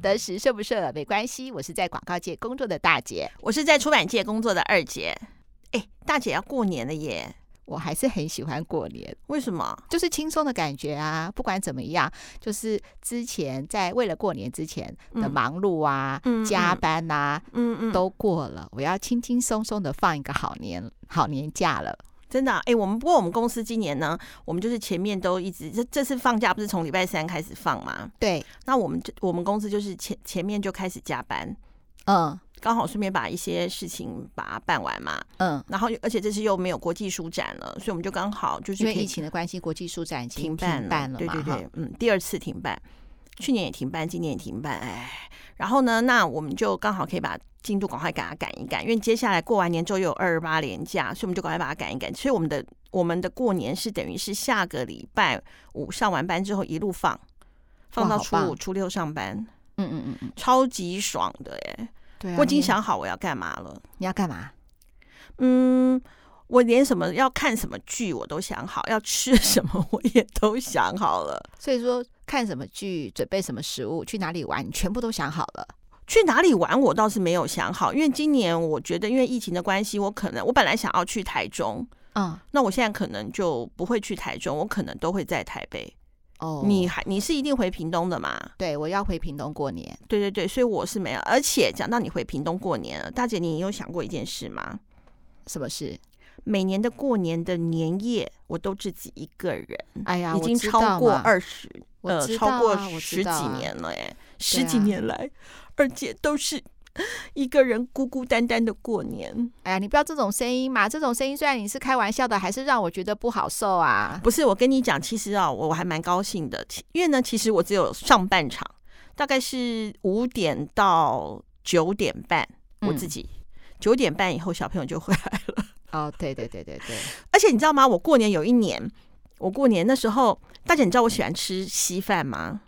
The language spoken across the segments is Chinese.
得时，顺不顺耳没关系。我是在广告界工作的大姐，我是在出版界工作的二姐。哎，大姐要过年了耶！我还是很喜欢过年，为什么？就是轻松的感觉啊！不管怎么样，就是之前在为了过年之前的忙碌啊、嗯、加班啊，嗯嗯，都过了。我要轻轻松松的放一个好年好年假了。真的、啊？哎，我们不过我们公司今年呢，我们就是前面都一直这这次放假不是从礼拜三开始放吗？对。那我们就我们公司就是前前面就开始加班，嗯。刚好顺便把一些事情把它办完嘛，嗯，然后而且这次又没有国际书展了，所以我们就刚好就是因为疫情的关系，国际书展已经停办了，办了对对对，嗯，第二次停办，去年也停办，今年也停办，哎，然后呢，那我们就刚好可以把进度赶快给它赶一赶，因为接下来过完年之后又有二二八连假，所以我们就赶快把它赶一赶，所以我们的我们的过年是等于是下个礼拜五上完班之后一路放，放到初五初六上班，嗯嗯嗯嗯，超级爽的哎。对啊，我已经想好我要干嘛了。你要干嘛？嗯，我连什么要看什么剧我都想好，要吃什么我也都想好了。所以说，看什么剧、准备什么食物、去哪里玩，你全部都想好了。去哪里玩我倒是没有想好，因为今年我觉得因为疫情的关系，我可能我本来想要去台中，嗯，那我现在可能就不会去台中，我可能都会在台北。哦，你还你是一定回屏东的嘛？对，我要回屏东过年。对对对，所以我是没有。而且讲到你回屏东过年了，大姐，你有想过一件事吗？什么事？每年的过年的年夜，我都自己一个人。哎呀，已经超过二十，呃，超过十几年了，哎，啊、十几年来，而且都是。一个人孤孤单单的过年，哎呀，你不要这种声音嘛！这种声音虽然你是开玩笑的，还是让我觉得不好受啊。不是，我跟你讲，其实啊，我还蛮高兴的，因为呢，其实我只有上半场，大概是五点到九点半，我自己九点半以后小朋友就回来了。哦，对对对对对，而且你知道吗？我过年有一年，我过年那时候，大姐，你知道我喜欢吃稀饭吗？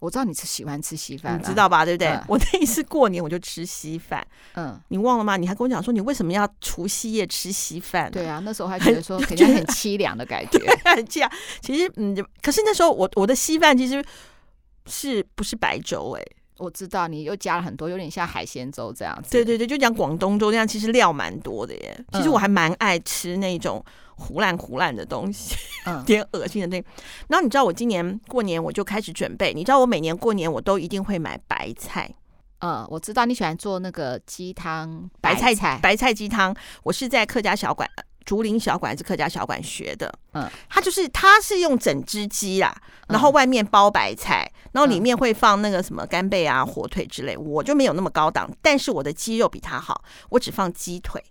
我知道你是喜欢吃稀饭，你知道吧？对不对？嗯、我那一次过年我就吃稀饭，嗯，你忘了吗？你还跟我讲说你为什么要除夕夜吃稀饭？对啊，那时候还觉得说肯定很凄凉的感觉，很凄凉。其实，嗯，可是那时候我我的稀饭其实是不是白粥？哎，我知道你又加了很多，有点像海鲜粥这样子。对对对，就讲广东粥这样，其实料蛮多的耶。其实我还蛮爱吃那种。糊烂糊烂的东西，嗯，点恶心的东西。然后你知道我今年过年我就开始准备，你知道我每年过年我都一定会买白菜。嗯，我知道你喜欢做那个鸡汤，白菜菜，白菜鸡汤。我是在客家小馆、竹林小馆还是客家小馆学的。嗯，它就是它是用整只鸡啦，然后外面包白菜，然后里面会放那个什么干贝啊、火腿之类。我就没有那么高档，但是我的鸡肉比它好，我只放鸡腿。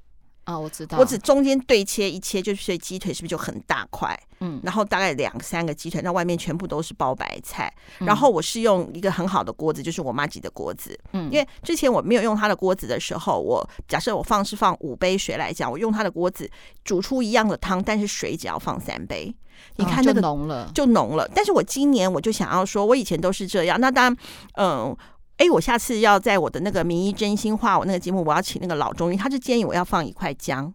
啊、哦，我知道，我只中间对切一切，就是所以鸡腿是不是就很大块？嗯，然后大概两三个鸡腿，那外面全部都是包白菜。然后我是用一个很好的锅子，就是我妈挤的锅子。嗯，因为之前我没有用她的锅子的时候，我假设我放是放五杯水来讲，我用她的锅子煮出一样的汤，但是水只要放三杯，你看那个浓了，就浓了。但是我今年我就想要说，我以前都是这样。那当然，嗯。哎，我下次要在我的那个名医真心话，我那个节目，我要请那个老中医，他就建议我要放一块姜，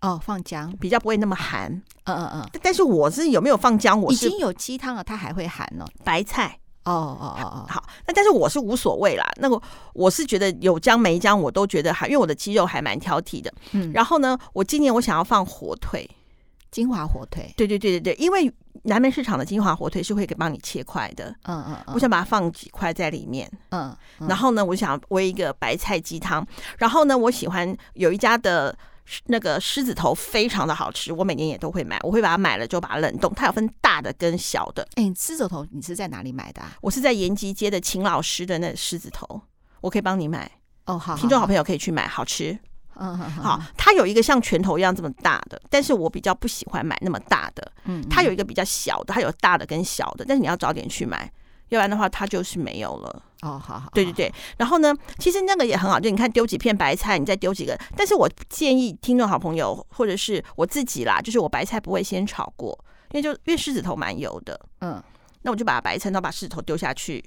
哦，放姜比较不会那么寒。嗯嗯嗯。但是我是有没有放姜？我是已经有鸡汤了，它还会寒呢。白菜。哦哦哦哦。好，那但是我是无所谓啦。那个我是觉得有姜没姜我都觉得还，因为我的肌肉还蛮挑剔的。嗯。然后呢，我今年我想要放火腿。金华火腿，对对对对对，因为南门市场的金华火腿是会给帮你切块的，嗯嗯，我想把它放几块在里面，嗯，嗯然后呢，我想煨一个白菜鸡汤，然后呢，我喜欢有一家的那个狮子头非常的好吃，我每年也都会买，我会把它买了就把它冷冻，它有分大的跟小的。哎，狮子头你是在哪里买的啊？我是在延吉街的秦老师的那狮子头，我可以帮你买哦，好，听众好朋友可以去买，好吃。嗯，好，它有一个像拳头一样这么大的，但是我比较不喜欢买那么大的。嗯，它有一个比较小的，它有大的跟小的，但是你要早点去买，要不然的话它就是没有了。哦，好好，对对对。然后呢，其实那个也很好，就你看丢几片白菜，你再丢几个。但是我建议听众好朋友或者是我自己啦，就是我白菜不会先炒过，因为就因为狮子头蛮油的。嗯，那我就把白菜，然后把狮子头丢下去。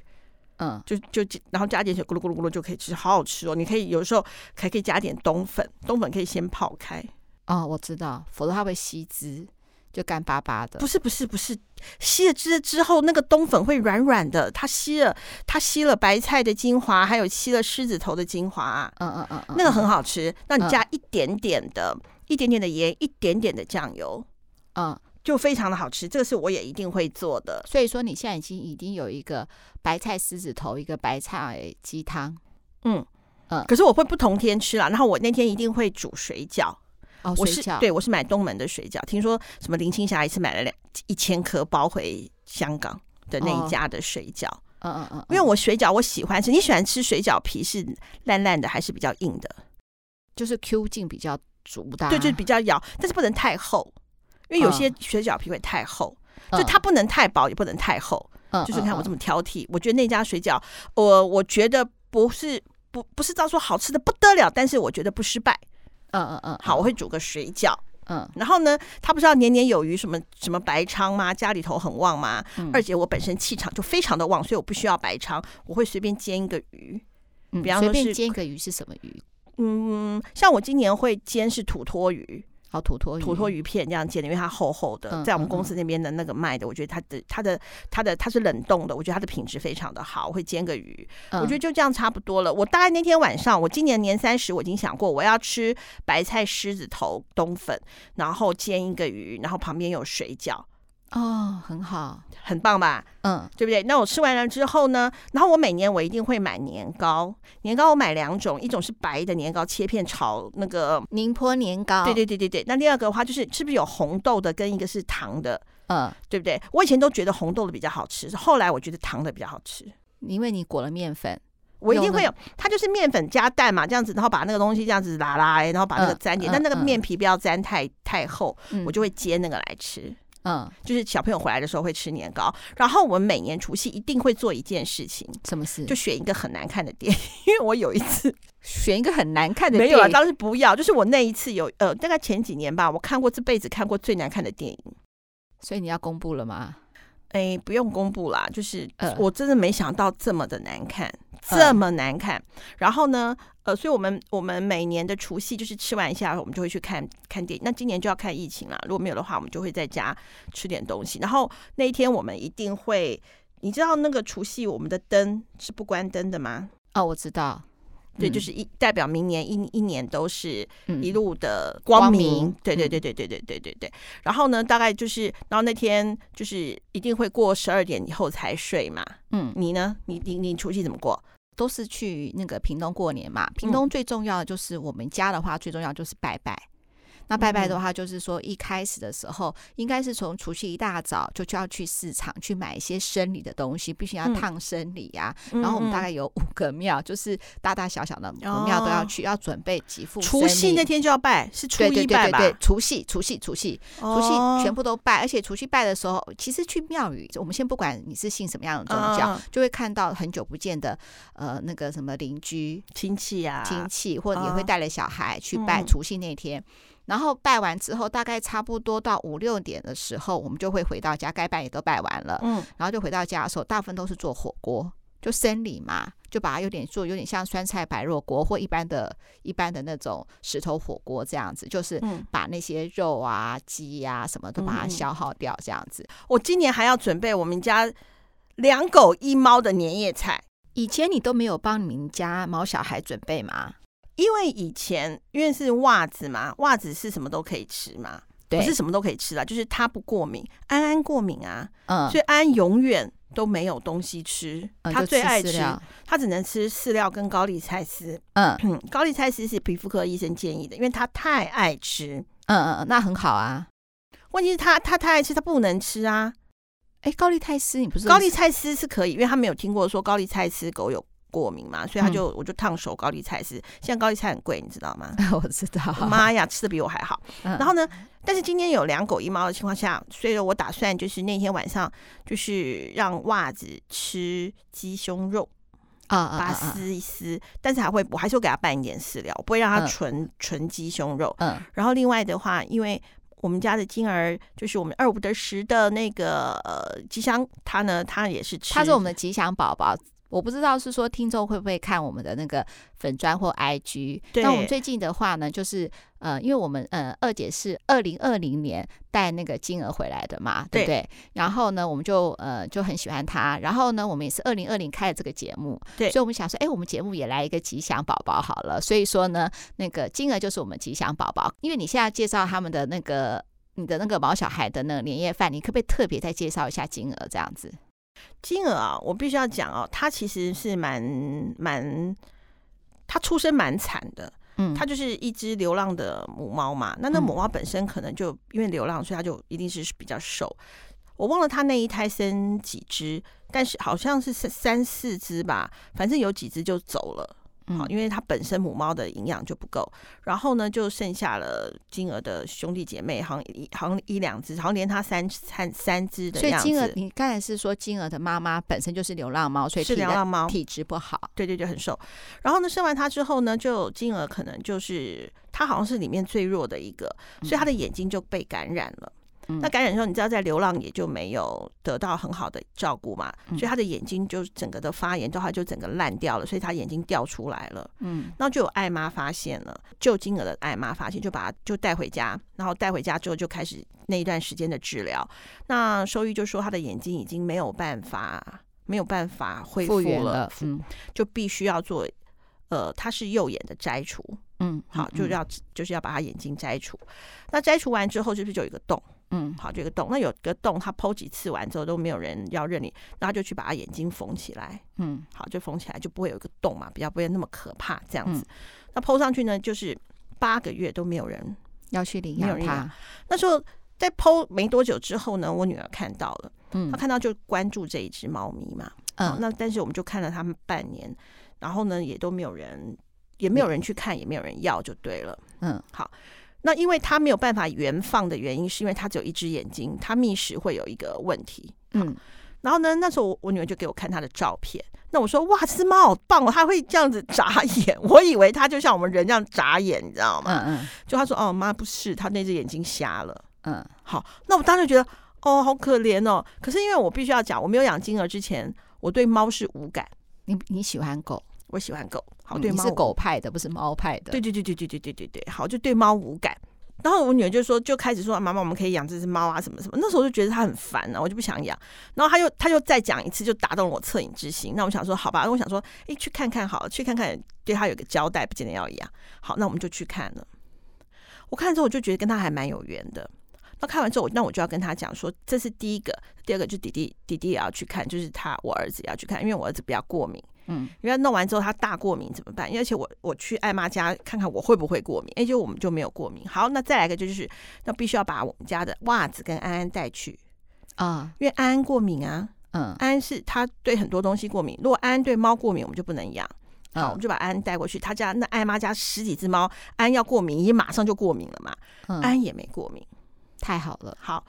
嗯，就就然后加点水，咕噜咕噜咕噜就可以吃，好好吃哦！你可以有时候还可以加点冬粉，冬粉可以先泡开。哦，我知道，否则它会吸汁。就干巴巴的。不是不是不是，吸了汁之后，那个冬粉会软软的。它吸了它吸了白菜的精华，还有吸了狮子头的精华。嗯嗯嗯，那个很好吃。那你加一点点的，一点点的盐，一点点的酱油，嗯，就非常的好吃。这个是我也一定会做的。所以说你现在已经已经有一个白菜狮子头，一个白菜鸡汤。嗯嗯，可是我会不同天吃啦。然后我那天一定会煮水饺。哦，我是对，我是买东门的水饺。听说什么林青霞一次买了两一千颗包回香港的那一家的水饺。嗯嗯嗯，因为我水饺我喜欢吃，你喜欢吃水饺皮是烂烂的还是比较硬的？就是 Q 劲比较足的，对，就是比较咬，但是不能太厚，因为有些水饺皮会太厚，就它不能太薄，也不能太厚。嗯，就是你看我这么挑剔，我觉得那家水饺，我我觉得不是不不是照说好吃的不得了，但是我觉得不失败。嗯嗯嗯，好，我会煮个水饺。嗯，然后呢，他不是要年年有余，什么什么白仓吗？家里头很旺吗？嗯、二姐我本身气场就非常的旺，所以我不需要白仓，我会随便煎一个鱼。嗯，比方说随便煎一个鱼是什么鱼？嗯，像我今年会煎是土托鱼。好土魠鱼，土托鱼片这样煎的，因为它厚厚的，在我们公司那边的那个卖的，我觉得它的它的它的它是冷冻的，我觉得它的品质非常的好。我会煎个鱼，我觉得就这样差不多了。我大概那天晚上，我今年年三十，我已经想过我要吃白菜狮子头冬粉，然后煎一个鱼，然后旁边有水饺。哦，很好，很棒吧？嗯，对不对？那我吃完了之后呢？然后我每年我一定会买年糕，年糕我买两种，一种是白的年糕，切片炒那个宁波年糕。对对对对对。那第二个的话就是是不是有红豆的，跟一个是糖的？嗯，对不对？我以前都觉得红豆的比较好吃，后来我觉得糖的比较好吃，因为你裹了面粉，我一定会有，它就是面粉加蛋嘛，这样子，然后把那个东西这样子拉拉，然后把那个粘点，但那个面皮不要粘太太厚，我就会煎那个来吃。嗯，就是小朋友回来的时候会吃年糕，然后我们每年除夕一定会做一件事情，什么事？就选一个很难看的电影，因为我有一次 选一个很难看的电影，没有啊，当时不要，就是我那一次有呃，大概前几年吧，我看过这辈子看过最难看的电影，所以你要公布了吗？哎，不用公布啦，就是我真的没想到这么的难看。这么难看，然后呢，呃，所以我们我们每年的除夕就是吃完一下，我们就会去看看电影。那今年就要看疫情啦，如果没有的话，我们就会在家吃点东西。然后那一天我们一定会，你知道那个除夕我们的灯是不关灯的吗？哦，我知道。对，就是一代表明年一一年都是一路的光明。对对对对对对对对对。然后呢，大概就是，然后那天就是一定会过十二点以后才睡嘛。嗯，你呢？你你你除夕怎么过？都是去那个屏东过年嘛。屏东最重要的就是我们家的话，最重要就是拜拜。那拜拜的话，就是说一开始的时候，应该是从除夕一大早就就要去市场去买一些生理的东西，必须要烫生理呀。然后我们大概有五个庙，就是大大小小的庙都要去，要准备几副。除夕那天就要拜，是初一拜吧？对，除夕，除夕，除夕，除夕全部都拜。而且除夕拜的时候，其实去庙宇，我们先不管你是信什么样的宗教，就会看到很久不见的呃那个什么邻居亲戚啊，亲戚，或者也会带了小孩去拜除夕那天。然后拜完之后，大概差不多到五六点的时候，我们就会回到家，该拜也都拜完了。嗯，然后就回到家的时候，大部分都是做火锅，就生理嘛，就把它有点做，有点像酸菜白肉锅或一般的、一般的那种石头火锅这样子，就是把那些肉啊、鸡呀、啊、什么都把它消耗掉这样子。我今年还要准备我们家两狗一猫的年夜菜，以前你都没有帮你们家毛小孩准备吗？因为以前因为是袜子嘛，袜子是什么都可以吃嘛，不是什么都可以吃啦，就是它不过敏，安安过敏啊，嗯，所以安安永远都没有东西吃，嗯、他最爱吃，吃他只能吃饲料跟高丽菜丝，嗯，高丽菜丝是皮肤科医生建议的，因为他太爱吃，嗯嗯嗯，那很好啊，问题是他他太爱吃，他不能吃啊，哎，高丽菜丝你不是高丽菜丝是可以，因为他没有听过说高丽菜丝狗有。过敏嘛，所以他就我就烫手高丽菜丝。现在高丽菜很贵，你知道吗？我知道。妈呀，吃的比我还好。然后呢，但是今天有两狗一猫的情况下，所以我打算就是那天晚上就是让袜子吃鸡胸肉啊，把它撕一撕。但是还会，我还是会给它拌一点饲料，我不会让它纯纯鸡胸肉。嗯。然后另外的话，因为我们家的金儿就是我们二五得十的那个呃吉祥，他呢他也是吃，他是我们的吉祥宝宝。我不知道是说听众会不会看我们的那个粉砖或 IG。那我们最近的话呢，就是呃，因为我们呃二姐是二零二零年带那个金额回来的嘛，对不对？对然后呢，我们就呃就很喜欢她。然后呢，我们也是二零二零开了这个节目，对，所以我们想说，哎，我们节目也来一个吉祥宝宝好了。所以说呢，那个金额就是我们吉祥宝宝。因为你现在介绍他们的那个你的那个毛小孩的那个年夜饭，你可不可以特别再介绍一下金额这样子？金额啊，我必须要讲哦，他其实是蛮蛮，他出生蛮惨的，嗯，它就是一只流浪的母猫嘛。那那母猫本身可能就因为流浪，所以它就一定是比较瘦。我忘了它那一胎生几只，但是好像是三三四只吧，反正有几只就走了。好，因为它本身母猫的营养就不够，然后呢，就剩下了金额的兄弟姐妹，好像一好像一两只，好像连它三三三只的样子。所以金儿，你刚才是说金额的妈妈本身就是流浪猫，所以是流浪猫，体质不好。对对对，很瘦。然后呢，生完它之后呢，就金额可能就是它好像是里面最弱的一个，所以它的眼睛就被感染了。那感染的时候，你知道在流浪也就没有得到很好的照顾嘛，所以他的眼睛就整个的发炎，之后就整个烂掉了，所以他眼睛掉出来了。嗯，然后就有爱妈发现了，救金额的爱妈发现，就把他就带回家，然后带回家之后就开始那一段时间的治疗。那兽医就说他的眼睛已经没有办法没有办法恢复了，嗯，就必须要做，呃，他是右眼的摘除，嗯，好，就要就是要把他眼睛摘除。那摘除完之后，是不是就有一个洞？嗯，好，这个洞，那有个洞，他剖几次完之后都没有人要认领，那他就去把他眼睛缝起来。嗯，好，就缝起来，就不会有一个洞嘛，比较不会那么可怕这样子。嗯、那剖上去呢，就是八个月都没有人要去领养他。那时候在剖没多久之后呢，我女儿看到了，嗯，她看到就关注这一只猫咪嘛，嗯，那但是我们就看了他们半年，然后呢也都没有人，也没有人去看，也没有人要，就对了。嗯，好。那因为它没有办法原放的原因，是因为它只有一只眼睛，它觅食会有一个问题。嗯，然后呢，那时候我我女儿就给我看她的照片。那我说哇，这只猫好棒哦，它会这样子眨眼。我以为它就像我们人这样眨眼，你知道吗？嗯嗯。就她说哦，妈不是，它那只眼睛瞎了。嗯。好，那我当时觉得哦，好可怜哦。可是因为我必须要讲，我没有养金儿之前，我对猫是无感。你你喜欢狗？我喜欢狗。好，对，你是狗派的，不是猫派的。对对对对对对对对对，好，就对猫无感。然后我女儿就说，就开始说，妈妈，我们可以养这只猫啊，什么什么。那时候就觉得它很烦呢、啊，我就不想养。然后她又她又再讲一次，就打动了我恻隐之心。那我想说，好吧，我想说，哎，去看看好了，去看看，对它有个交代，不见得要养。好，那我们就去看了。我看了之后，我就觉得跟他还蛮有缘的。那看完之后，那我就要跟他讲说，这是第一个，第二个就弟弟弟弟也要去看，就是他我儿子也要去看，因为我儿子比较过敏。嗯，因为弄完之后他大过敏怎么办？而且我我去艾妈家看看我会不会过敏，哎，就我们就没有过敏。好，那再来一个就是，那必须要把我们家的袜子跟安安带去。啊，因为安安过敏啊，嗯，安安是他对很多东西过敏，如果安安对猫过敏，我们就不能养。好，我们就把安安带过去，他家那艾妈家十几只猫，安安要过敏，也马上就过敏了嘛，安安也没过敏，太好了。好，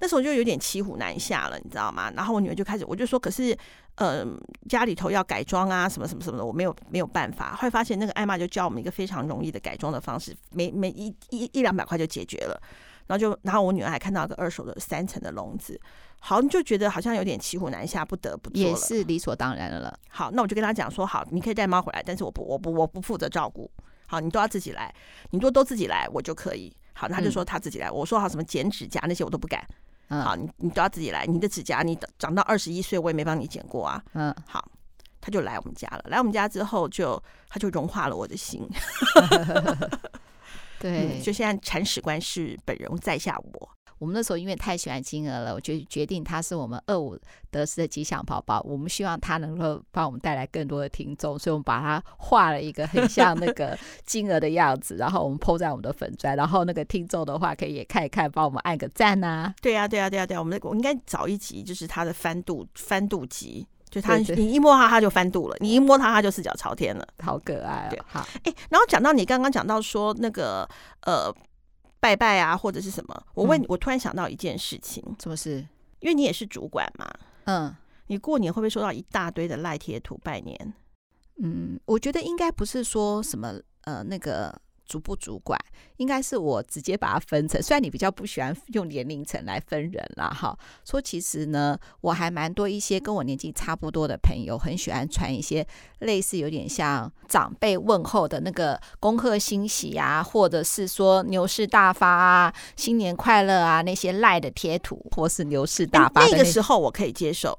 那时候就有点骑虎难下了，你知道吗？然后我女儿就开始，我就说，可是。呃，家里头要改装啊，什么什么什么的，我没有没有办法。后来发现那个艾玛就教我们一个非常容易的改装的方式，每每一一一两百块就解决了。然后就，然后我女儿还看到一个二手的三层的笼子，好，你就觉得好像有点骑虎难下，不得不做，也是理所当然的了。好，那我就跟她讲说，好，你可以带猫回来，但是我不，我不，我不负责照顾。好，你都要自己来，你都都自己来，我就可以。好，他就说他自己来。嗯、我说好，什么剪指甲那些我都不敢。嗯，好，你你都要自己来。你的指甲，你长到二十一岁，我也没帮你剪过啊。嗯，好，他就来我们家了。来我们家之后就，就他就融化了我的心。对、嗯，就现在铲屎官是本人在下我。我们那时候因为太喜欢金儿了，我就决定他是我们二五得四的吉祥宝宝。我们希望他能够帮我们带来更多的听众，所以我们把它画了一个很像那个 金儿的样子，然后我们 po 在我们的粉砖，然后那个听众的话可以也看一看，帮我们按个赞呐、啊。对呀、啊，对呀、啊，对呀、啊，对呀。我们我应该找一集，就是他的翻肚翻肚集，就他你一摸它，它就翻肚了，你一摸它，它就四脚朝天了，好可爱、哦。对，好。哎，然后讲到你刚刚讲到说那个呃。拜拜啊，或者是什么？我问你，我突然想到一件事情，什么事？因为你也是主管嘛，嗯，你过年会不会收到一大堆的赖贴图拜年？嗯，我觉得应该不是说什么呃那个主不主管，应该是我直接把它分成。虽然你比较不喜欢用年龄层来分人啦，哈，说其实呢，我还蛮多一些跟我年纪差不多的朋友，很喜欢传一些类似有点像长辈问候的那个恭贺新喜啊，或者是说牛市大发啊、新年快乐啊那些赖的贴图，或是牛市大发的那。那个时候我可以接受，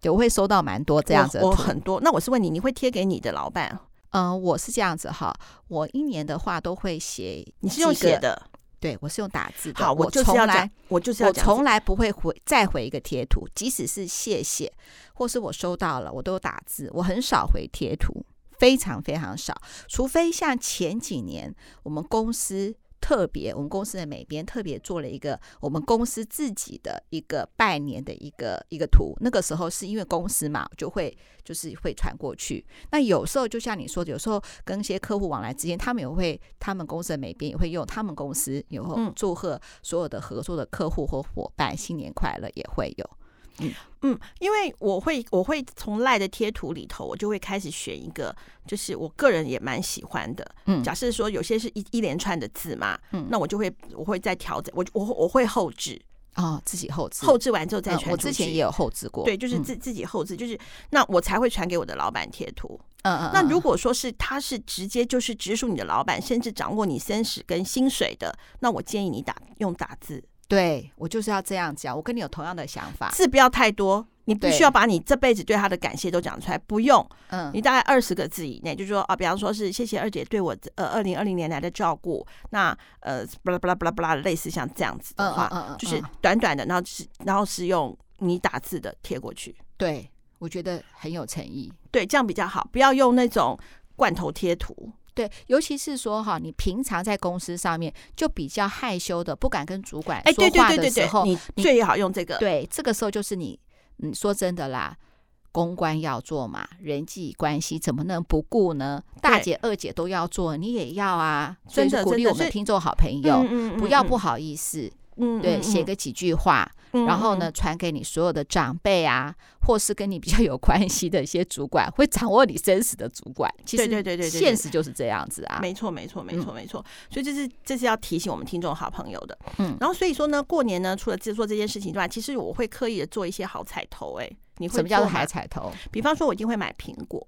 对，我会收到蛮多这样子我很多。那我是问你，你会贴给你的老板？嗯，我是这样子哈，我一年的话都会写，你是用写的？对，我是用打字的。好，我从来我就是我从来不会回再回一个贴图，即使是谢谢，或是我收到了，我都有打字，我很少回贴图，非常非常少，除非像前几年我们公司。特别，我们公司的美编特别做了一个我们公司自己的一个拜年的一个一个图。那个时候是因为公司嘛，就会就是会传过去。那有时候就像你说的，有时候跟一些客户往来之间，他们也会，他们公司的美编也会用他们公司以后祝贺所有的合作的客户或伙伴新年快乐，也会有。嗯嗯，因为我会我会从赖的贴图里头，我就会开始选一个，就是我个人也蛮喜欢的。嗯，假设说有些是一一连串的字嘛，嗯，那我就会我会再调整，我我我会后置哦，自己后置，后置完之后再传。我之前也有后置过，对，就是自自己后置，就是那我才会传给我的老板贴图。嗯嗯，那如果说是他是直接就是直属你的老板，甚至掌握你生死跟薪水的，那我建议你打用打字。对，我就是要这样讲，我跟你有同样的想法，字不要太多，你不需要把你这辈子对他的感谢都讲出来，不用，嗯，你大概二十个字以内，就是说啊，比方说是谢谢二姐对我呃二零二零年来的照顾，那呃巴拉巴拉巴拉巴拉类似像这样子的话，嗯嗯嗯嗯、就是短短的，然后是然后是用你打字的贴过去，对，我觉得很有诚意，对，这样比较好，不要用那种罐头贴图。对，尤其是说哈，你平常在公司上面就比较害羞的，不敢跟主管说话的时候，你最好用这个。对，这个时候就是你，你说真的啦，公关要做嘛，人际关系怎么能不顾呢？大姐、二姐都要做，你也要啊。所以鼓励我们听众好朋友，不要不好意思。嗯，对，写个几句话，嗯、然后呢，传给你所有的长辈啊，或是跟你比较有关系的一些主管，会掌握你生死的主管。其实，对对对对，现实就是这样子啊。没错，没错，没错，没错。所以这是这是要提醒我们听众好朋友的。嗯，然后所以说呢，过年呢，除了制作这件事情之外，其实我会刻意的做一些好彩头。哎，你会什么叫做好彩头？比方说，我一定会买苹果。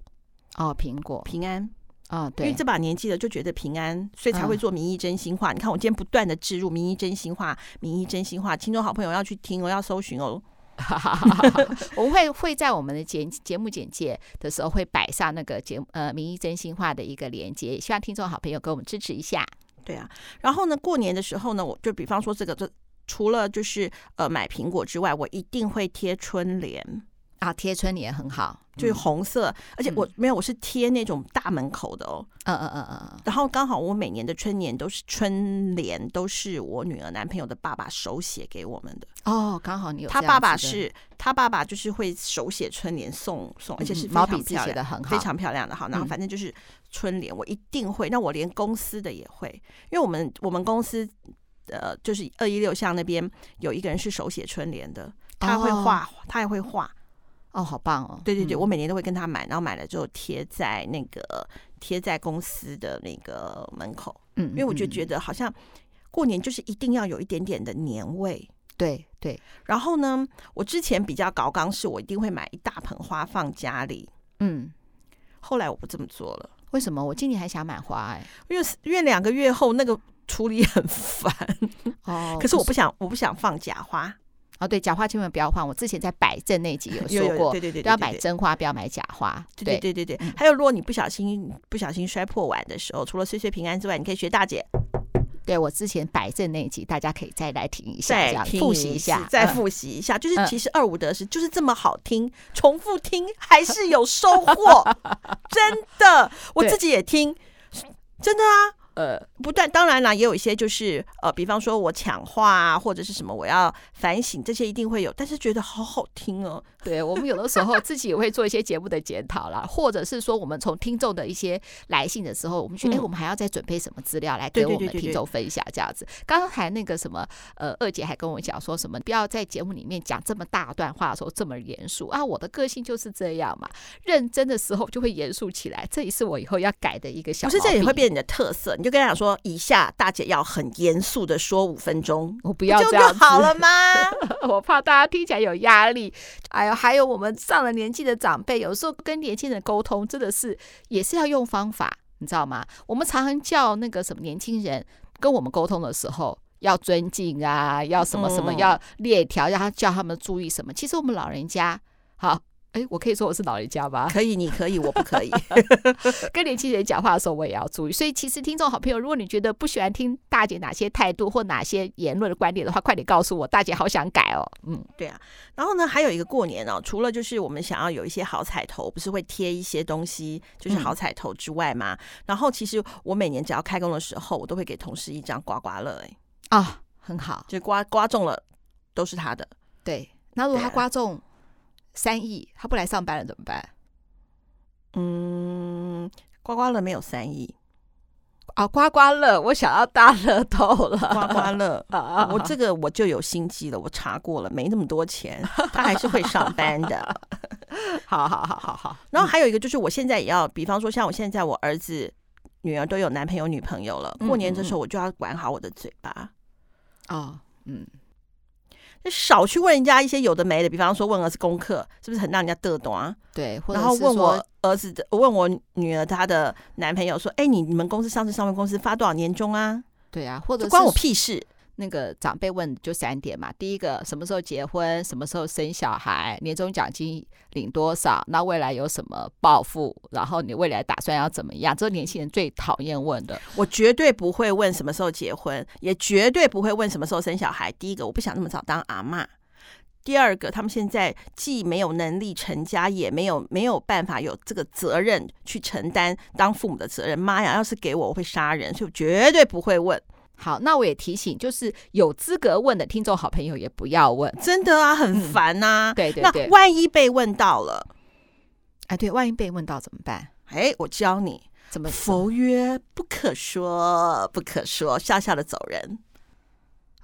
哦，苹果，平安。啊、哦，对，因为这把年纪了，就觉得平安，所以才会做民意真心话。嗯、你看，我今天不断的置入民意真心话，民意真心话，听众好朋友要去听哦，要搜寻哦。我们会会在我们的节节目简介的时候会摆上那个节呃民意真心话的一个连接，希望听众好朋友给我们支持一下。对啊，然后呢，过年的时候呢，我就比方说这个，这除了就是呃买苹果之外，我一定会贴春联。啊，贴春联很好，就是红色，嗯、而且我没有，我是贴那种大门口的哦。嗯嗯嗯嗯。然后刚好我每年的春联都是春联，都是我女儿男朋友的爸爸手写给我们的。哦，刚好你有。他爸爸是他爸爸就是会手写春联送送，而且是毛笔字写的很好，非常漂亮的。好，然后反正就是春联，我一定会。那我连公司的也会，因为我们我们公司呃，就是二一六巷那边有一个人是手写春联的，他会画，哦、他也会画。哦，好棒哦！对对对，嗯、我每年都会跟他买，然后买了之后贴在那个贴在公司的那个门口。嗯，因为我就觉得好像过年就是一定要有一点点的年味。对对。然后呢，我之前比较搞刚，是我一定会买一大盆花放家里。嗯。后来我不这么做了。为什么？我今年还想买花哎、欸，因为因为两个月后那个处理很烦。哦。可是我不想，我不想放假花。哦，对，假花千万不要换。我之前在摆正那集有 说过，对对对，要买真花，不要买假花。对对对对对。还有，如果你不小心不小心摔破碗的时候，除了岁岁平安之外，你可以学大姐。对，我之前摆正那一集，大家可以再来听一下，这样复习一下，再复习一下。就是其实二五得十就是这么好听，重复听还是有收获。真的，我自己也听，真的啊。呃，不但当然啦，也有一些就是呃，比方说我抢话啊，或者是什么我要反省，这些一定会有。但是觉得好好听哦。对，我们有的时候自己也会做一些节目的检讨啦，或者是说我们从听众的一些来信的时候，我们觉得哎，我们还要再准备什么资料来给我们听众分享这样子。刚才那个什么呃，二姐还跟我讲说什么，不要在节目里面讲这么大段话的时候这么严肃啊。我的个性就是这样嘛，认真的时候就会严肃起来，这也是我以后要改的一个小。不是，这也会变你的特色。就跟他讲说，以下大姐要很严肃的说五分钟，我不要这样好了吗？我怕大家听起来有压力。哎呦，还有我们上了年纪的长辈，有时候跟年轻人沟通，真的是也是要用方法，你知道吗？我们常常叫那个什么年轻人跟我们沟通的时候。要尊敬啊，要什么什么，要列条，让他叫他们注意什么。其实我们老人家，好，哎，我可以说我是老人家吧？可以，你可以，我不可以。跟年轻人讲话的时候，我也要注意。所以，其实听众好朋友，如果你觉得不喜欢听大姐哪些态度或哪些言论的观点的话，快点告诉我，大姐好想改哦。嗯，对啊。然后呢，还有一个过年哦，除了就是我们想要有一些好彩头，不是会贴一些东西，就是好彩头之外嘛。嗯、然后，其实我每年只要开工的时候，我都会给同事一张刮刮乐，哎。啊、哦，很好，就刮刮中了，都是他的。对，那如果他刮中三亿，他不来上班了怎么办？嗯，刮刮乐没有三亿啊，刮刮乐我想要大乐透了，刮刮乐啊，我这个我就有心机了，我查过了，没那么多钱，他还是会上班的。好好好好好，然后还有一个就是，我现在也要，比方说像我现在我儿子女儿都有男朋友女朋友了，过年的时候我就要管好我的嘴巴。哦，嗯，就少去问人家一些有的没的，比方说问儿子功课是不是很让人家得懂啊？对，然后问我儿子的，问我女儿她的男朋友说：“哎，你你们公司上次上市公司发多少年终啊？”对啊，或者关我屁事。那个长辈问就三点嘛，第一个什么时候结婚，什么时候生小孩，年终奖金领多少，那未来有什么抱负，然后你未来打算要怎么样？这是年轻人最讨厌问的。我绝对不会问什么时候结婚，也绝对不会问什么时候生小孩。第一个，我不想那么早当阿嬷；第二个，他们现在既没有能力成家，也没有没有办法有这个责任去承担当父母的责任。妈呀，要是给我，我会杀人，所以我绝对不会问。好，那我也提醒，就是有资格问的听众好朋友也不要问，真的啊，很烦呐、啊嗯。对对对，那万一被问到了，哎，对，万一被问到怎么办？哎，我教你怎么佛曰不可说，不可说，笑笑的走人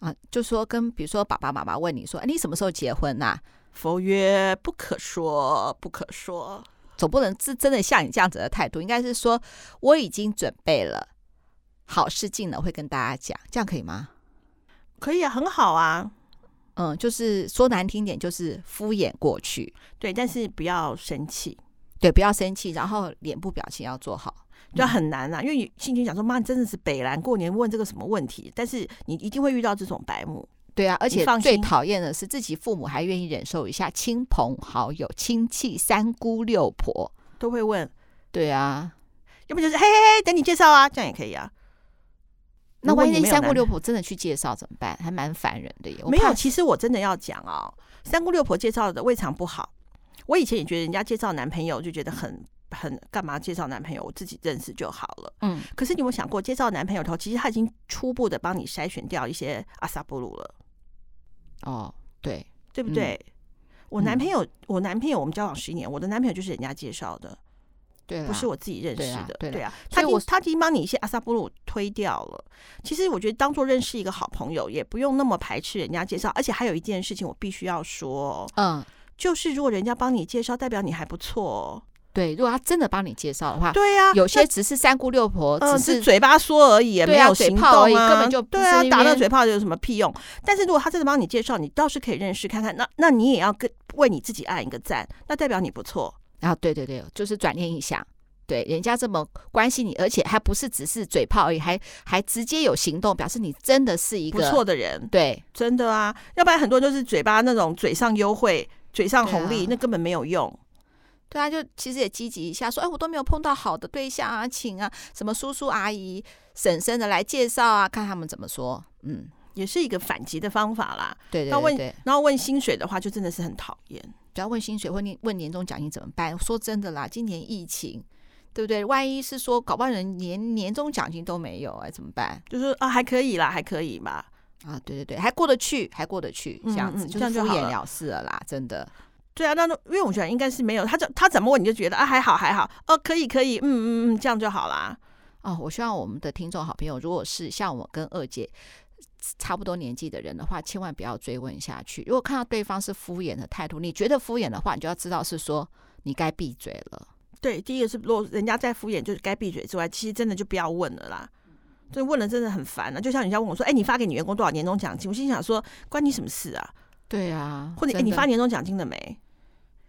啊。就说跟比如说爸爸妈妈问你说，哎，你什么时候结婚呐、啊？佛曰不可说，不可说，总不能是真的像你这样子的态度，应该是说我已经准备了。好事近了会跟大家讲，这样可以吗？可以啊，很好啊。嗯，就是说难听点，就是敷衍过去。对，但是不要生气。对，不要生气，然后脸部表情要做好，就很难啊。因为心情想说，妈，你真的是北兰过年问这个什么问题？但是你一定会遇到这种白目。对啊，而且最讨厌的是自己父母还愿意忍受一下，亲朋好友、亲戚、三姑六婆都会问。对啊，要不就是嘿嘿嘿，等你介绍啊，这样也可以啊。那万一那三姑六婆真的去介绍怎么办？还蛮烦人的耶。没有，其实我真的要讲哦，三姑六婆介绍的未尝不好。我以前也觉得人家介绍男朋友就觉得很很干嘛介绍男朋友，我自己认识就好了。嗯。可是你有没有想过，介绍男朋友头，其实他已经初步的帮你筛选掉一些阿萨布鲁了。哦，对，对不对？嗯、我男朋友，我男朋友，我们交往十一年，我的男朋友就是人家介绍的。对，不是我自己认识的，对啊，对啊，他已经他已经帮你一些阿萨布鲁推掉了。其实我觉得当做认识一个好朋友，也不用那么排斥人家介绍。而且还有一件事情，我必须要说，嗯，就是如果人家帮你介绍，代表你还不错。对，如果他真的帮你介绍的话，对呀，有些只是三姑六婆，只是嘴巴说而已，也没有行动而已，根本就对啊，打那嘴炮有什么屁用？但是如果他真的帮你介绍，你倒是可以认识看看。那那你也要跟为你自己按一个赞，那代表你不错。然后，对对对，就是转念一想，对，人家这么关心你，而且还不是只是嘴炮而已，还还直接有行动，表示你真的是一个不错的人。对，真的啊，要不然很多就是嘴巴那种嘴上优惠、嘴上红利，那根本没有用。对啊，就其实也积极一下，说，哎，我都没有碰到好的对象啊，请啊，什么叔叔阿姨、婶婶的来介绍啊，看他们怎么说。嗯，也是一个反击的方法啦。对对对，对，然后问薪水的话，就真的是很讨厌。不要问薪水，问年问年终奖金怎么办？说真的啦，今年疫情，对不对？万一是说搞不好人连年终奖金都没有，哎，怎么办？就是啊，还可以啦，还可以嘛。啊，对对对，还过得去，还过得去，这样子，嗯嗯，就是敷衍了事了啦，真的。对啊，那因为我觉得应该是没有，他就他怎么问你就觉得啊，还好还好，哦，可以可以，嗯嗯嗯，这样就好啦。哦，我希望我们的听众好朋友，如果是像我跟二姐。差不多年纪的人的话，千万不要追问下去。如果看到对方是敷衍的态度，你觉得敷衍的话，你就要知道是说你该闭嘴了。对，第一个是如果人家在敷衍，就是该闭嘴之外，其实真的就不要问了啦。这问了真的很烦啊！就像人家问我说：“哎、欸，你发给你员工多少年终奖金？”我心想说：“关你什么事啊？”对啊，或者哎、欸，你发年终奖金了没？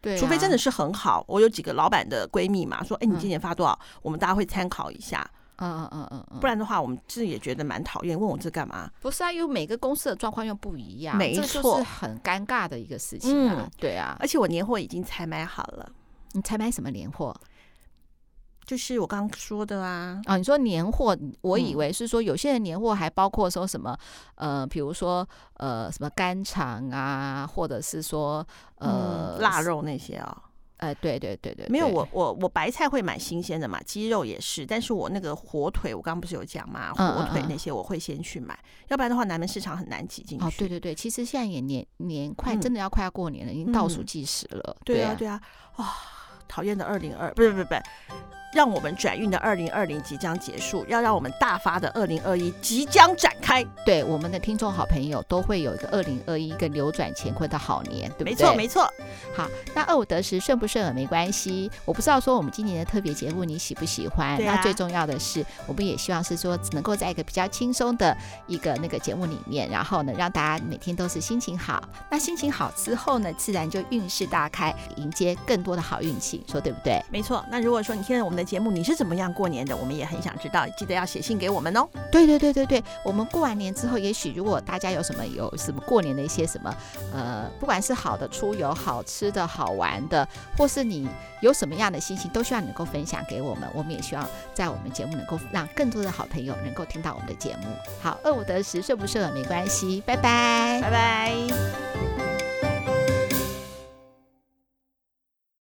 对、啊，除非真的是很好。我有几个老板的闺蜜嘛，说：“哎、欸，你今年发多少？”嗯、我们大家会参考一下。嗯嗯嗯嗯，不然的话，我们自己也觉得蛮讨厌。问我这干嘛？不是啊，因为每个公司的状况又不一样，没错，是很尴尬的一个事情啊。嗯、对啊，而且我年货已经采买好了。你采买什么年货？就是我刚刚说的啊。啊，你说年货，我以为是说有些人年货还包括说什么？呃，比如说呃，什么肝肠啊，或者是说呃，腊肉那些啊、哦。呃，对对对对，没有我我我白菜会买新鲜的嘛，鸡肉也是，但是我那个火腿，我刚刚不是有讲嘛，火腿那些我会先去买，嗯嗯嗯，要不然的话南门市场很难挤进去。哦，对对对，其实现在也年年快，真的要快要过年了，嗯、已经倒数计时了。对啊对啊，哇、啊，讨厌的二零二，不是不是不是。让我们转运的二零二零即将结束，要让我们大发的二零二一即将展开。对，我们的听众好朋友都会有一个二零二一个扭转乾坤的好年，对不对？没错，没错。好，那二五得十顺不顺耳没关系。我不知道说我们今年的特别节目你喜不喜欢？啊、那最重要的是，我们也希望是说能够在一个比较轻松的一个那个节目里面，然后呢，让大家每天都是心情好。那心情好之后呢，自然就运势大开，迎接更多的好运气，说对不对？没错。那如果说你听了我们的。节目你是怎么样过年的？我们也很想知道，记得要写信给我们哦。对对对对对，我们过完年之后，也许如果大家有什么有什么过年的一些什么呃，不管是好的出游、好吃的、好玩的，或是你有什么样的心情，都希望你能够分享给我们。我们也希望在我们节目能够让更多的好朋友能够听到我们的节目。好，二五得十顺不顺耳没关系，拜拜，拜拜。